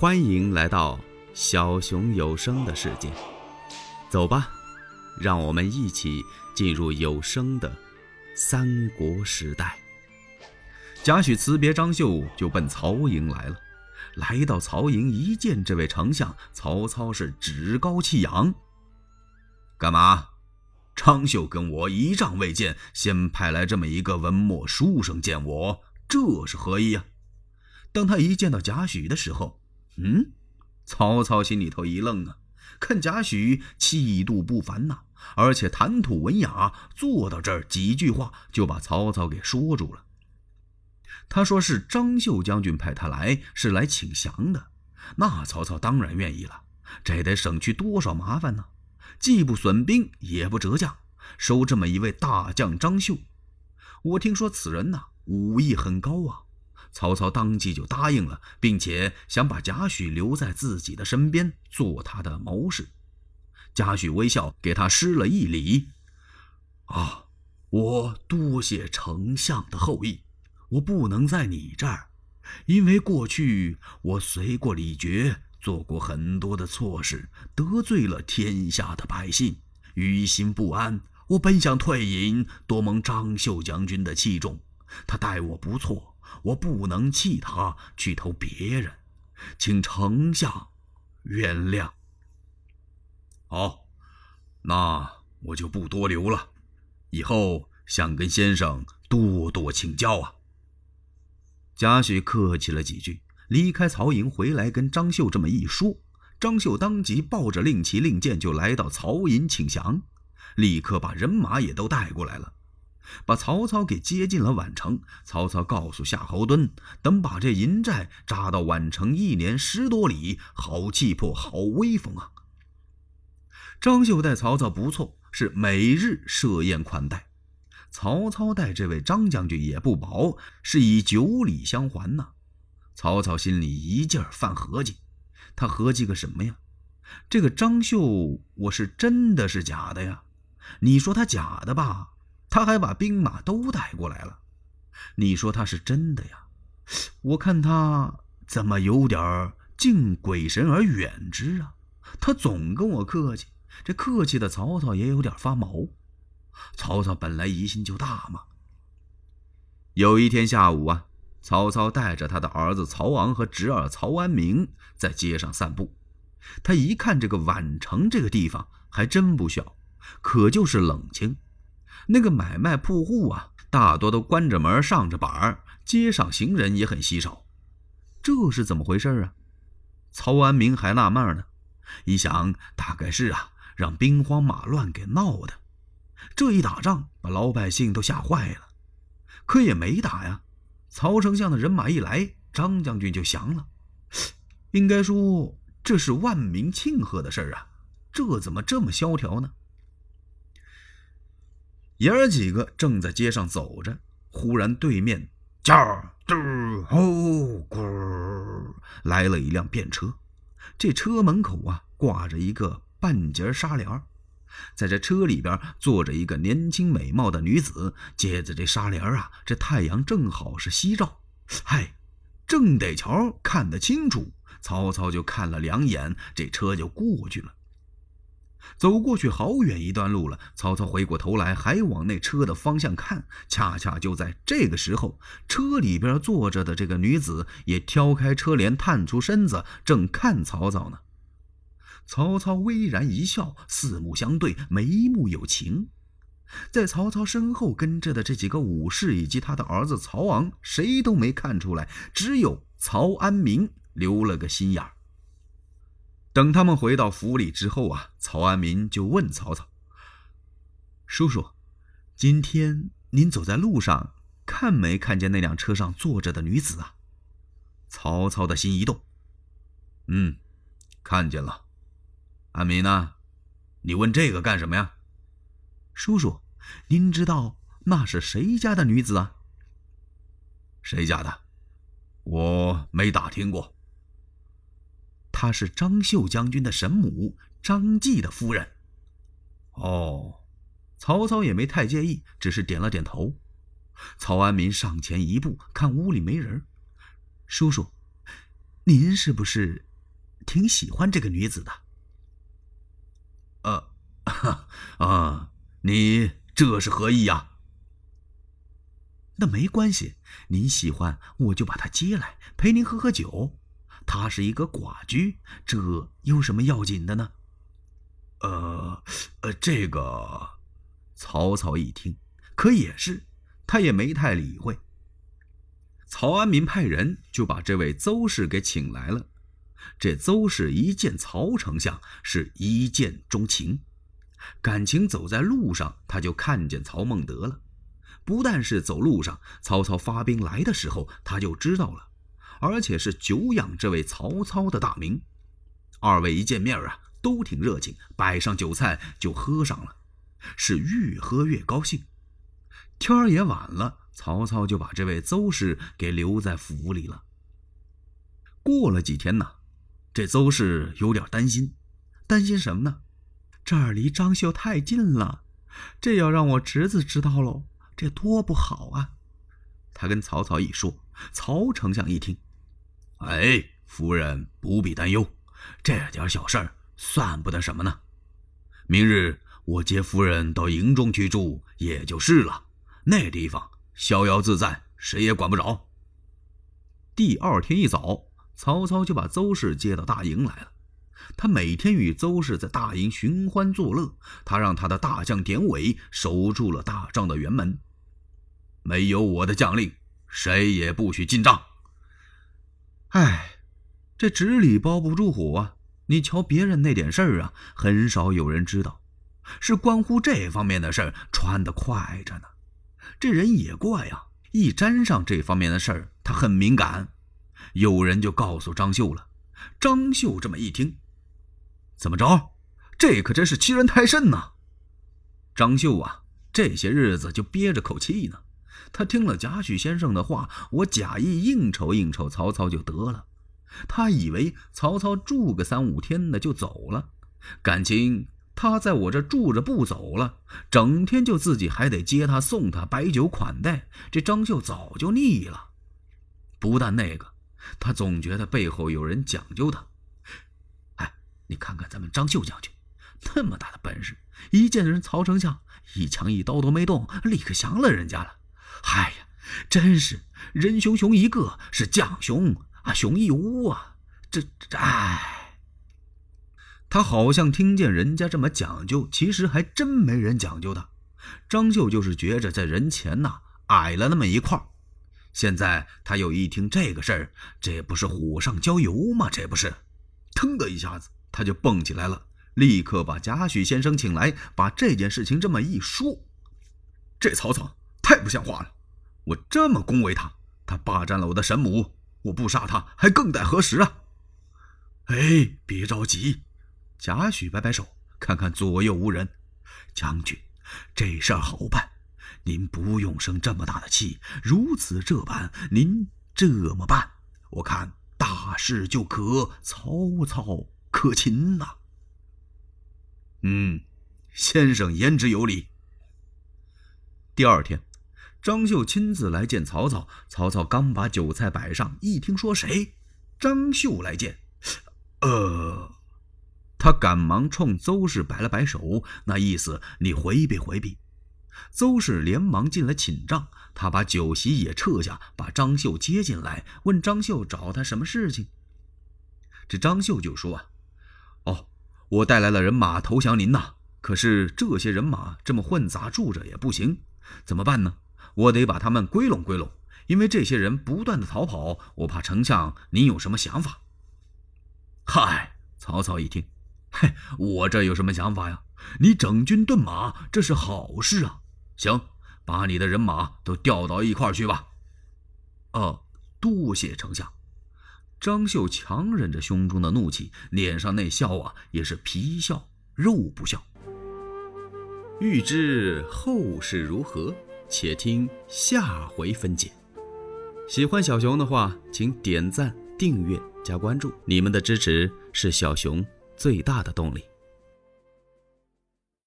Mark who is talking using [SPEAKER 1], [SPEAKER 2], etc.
[SPEAKER 1] 欢迎来到小熊有声的世界，走吧，让我们一起进入有声的三国时代。贾诩辞别张绣，就奔曹营来了。来到曹营，一见这位丞相，曹操是趾高气扬。干嘛？张绣跟我一仗未见，先派来这么一个文墨书生见我，这是何意啊？当他一见到贾诩的时候，嗯，曹操心里头一愣啊，看贾诩气度不凡呐，而且谈吐文雅，坐到这儿几句话就把曹操给说住了。他说是张绣将军派他来，是来请降的。那曹操当然愿意了，这得省去多少麻烦呢？既不损兵，也不折将，收这么一位大将张绣。我听说此人呐，武艺很高啊。曹操当即就答应了，并且想把贾诩留在自己的身边，做他的谋士。贾诩微笑，给他施了一礼：“啊，我多谢丞相的厚意。我不能在你这儿，因为过去我随过李傕，做过很多的错事，得罪了天下的百姓，于心不安。我本想退隐，多蒙张绣将军的器重，他待我不错。”我不能弃他去投别人，请丞相原谅。好，那我就不多留了，以后想跟先生多多请教啊。贾诩客气了几句，离开曹营回来，跟张绣这么一说，张绣当即抱着令旗令箭就来到曹营请降，立刻把人马也都带过来了。把曹操给接进了宛城。曹操告诉夏侯惇，等把这营寨扎到宛城一年十多里，好气魄，好威风啊！张绣待曹操不错，是每日设宴款待。曹操待这位张将军也不薄，是以九礼相还呐。曹操心里一劲儿犯合计，他合计个什么呀？这个张绣，我是真的是假的呀？你说他假的吧？他还把兵马都带过来了，你说他是真的呀？我看他怎么有点敬鬼神而远之啊？他总跟我客气，这客气的曹操也有点发毛。曹操本来疑心就大嘛。有一天下午啊，曹操带着他的儿子曹昂和侄儿曹安民在街上散步，他一看这个宛城这个地方还真不小，可就是冷清。那个买卖铺户啊，大多都关着门、上着板儿，街上行人也很稀少。这是怎么回事啊？曹安民还纳闷呢，一想，大概是啊，让兵荒马乱给闹的。这一打仗，把老百姓都吓坏了。可也没打呀，曹丞相的人马一来，张将军就降了。应该说，这是万民庆贺的事儿啊，这怎么这么萧条呢？爷儿几个正在街上走着，忽然对面“叫嘟吼咕”来了一辆便车。这车门口啊挂着一个半截纱帘在这车里边坐着一个年轻美貌的女子。接着这纱帘啊，这太阳正好是西照，嗨，正得瞧看得清楚。曹操就看了两眼，这车就过去了。走过去好远一段路了，曹操回过头来，还往那车的方向看。恰恰就在这个时候，车里边坐着的这个女子也挑开车帘，探出身子，正看曹操呢。曹操微然一笑，四目相对，眉目有情。在曹操身后跟着的这几个武士以及他的儿子曹昂，谁都没看出来，只有曹安民留了个心眼儿。等他们回到府里之后啊，曹安民就问曹操：“叔叔，今天您走在路上，看没看见那辆车上坐着的女子啊？”曹操的心一动：“嗯，看见了。安民呢？你问这个干什么呀？”“叔叔，您知道那是谁家的女子啊？”“谁家的？我没打听过。”她是张绣将军的神母张继的夫人。哦，曹操也没太介意，只是点了点头。曹安民上前一步，看屋里没人。叔叔，您是不是
[SPEAKER 2] 挺喜欢这个女子的。
[SPEAKER 3] 呃，啊，你这是何意呀？
[SPEAKER 2] 那没关系，您喜欢我就把她接来陪您喝喝酒。他是一个寡居，这有什么要紧的呢？
[SPEAKER 3] 呃，呃，这个，
[SPEAKER 2] 曹操一听，可也是，他也没太理会。曹安民派人就把这位邹氏给请来了。这邹氏一见曹丞相，是一见钟情，感情走在路上，他就看见曹孟德了。不但是走路上，曹操发兵来的时候，他就知道了，而且是久仰这位曹操的大名。二位一见面啊。都挺热情，摆上酒菜就喝上了，是越喝越高兴。天儿也晚了，曹操就把这位邹氏给留在府里了。过了几天呢，这邹氏有点担心，担心什么呢？这儿离张绣太近了，这要让我侄子知道喽，这多不好啊！他跟曹操一说，曹丞相一听，
[SPEAKER 3] 哎，夫人不必担忧，这点小事儿。算不得什么呢。明日我接夫人到营中去住，也就是了。那地方逍遥自在，谁也管不着。
[SPEAKER 2] 第二天一早，曹操就把邹氏接到大营来了。他每天与邹氏在大营寻欢作乐。他让他的大将典韦守住了大帐的辕门。
[SPEAKER 3] 没有我的将令，谁也不许进帐。
[SPEAKER 2] 哎，这纸里包不住火啊。你瞧，别人那点事儿啊，很少有人知道，是关乎这方面的事儿，传得快着呢。这人也怪呀，一沾上这方面的事儿，他很敏感。有人就告诉张秀了，张秀这么一听，怎么着？这可真是欺人太甚呐！张秀啊，这些日子就憋着口气呢。他听了贾诩先生的话，我假意应酬应酬曹操就得了。他以为曹操住个三五天的就走了，感情他在我这住着不走了，整天就自己还得接他送他摆酒款待，这张绣早就腻了。不但那个，他总觉得背后有人讲究他。哎，你看看咱们张绣将军，那么大的本事，一见人曹丞相一枪一刀都没动，立刻降了人家了。哎呀，真是人熊熊一个，是将熊。啊，熊一屋啊，这这哎，他好像听见人家这么讲究，其实还真没人讲究的。张绣就是觉着在人前呐矮了那么一块现在他又一听这个事儿，这不是火上浇油吗？这不是，腾的一下子他就蹦起来了，立刻把贾诩先生请来，把这件事情这么一说。这曹操太不像话了，我这么恭维他，他霸占了我的神母。我不杀他，还更待何时啊？
[SPEAKER 3] 哎，别着急。
[SPEAKER 2] 贾诩摆摆手，看看左右无人。将军，这事儿好办，您不用生这么大的气。如此这般，您这么办，我看大事就可曹操可擒呐。
[SPEAKER 3] 嗯，先生言之有理。
[SPEAKER 2] 第二天。张绣亲自来见曹操，曹操刚把酒菜摆上，一听说谁，张绣来见，呃，他赶忙冲邹氏摆了摆手，那意思你回避回避。邹氏连忙进了寝帐，他把酒席也撤下，把张绣接进来，问张绣找他什么事情。这张绣就说啊，哦，我带来了人马投降您呐，可是这些人马这么混杂住着也不行，怎么办呢？我得把他们归拢归拢，因为这些人不断的逃跑，我怕丞相您有什么想法？
[SPEAKER 3] 嗨，曹操一听，嘿，我这有什么想法呀？你整军顿马，这是好事啊！行，把你的人马都调到一块去吧。
[SPEAKER 2] 哦，多谢丞相。张绣强忍着胸中的怒气，脸上那笑啊，也是皮笑肉不笑。欲知后事如何？且听下回分解。喜欢小熊的话，请点赞、订阅、加关注。你们的支持是小熊最大的动力。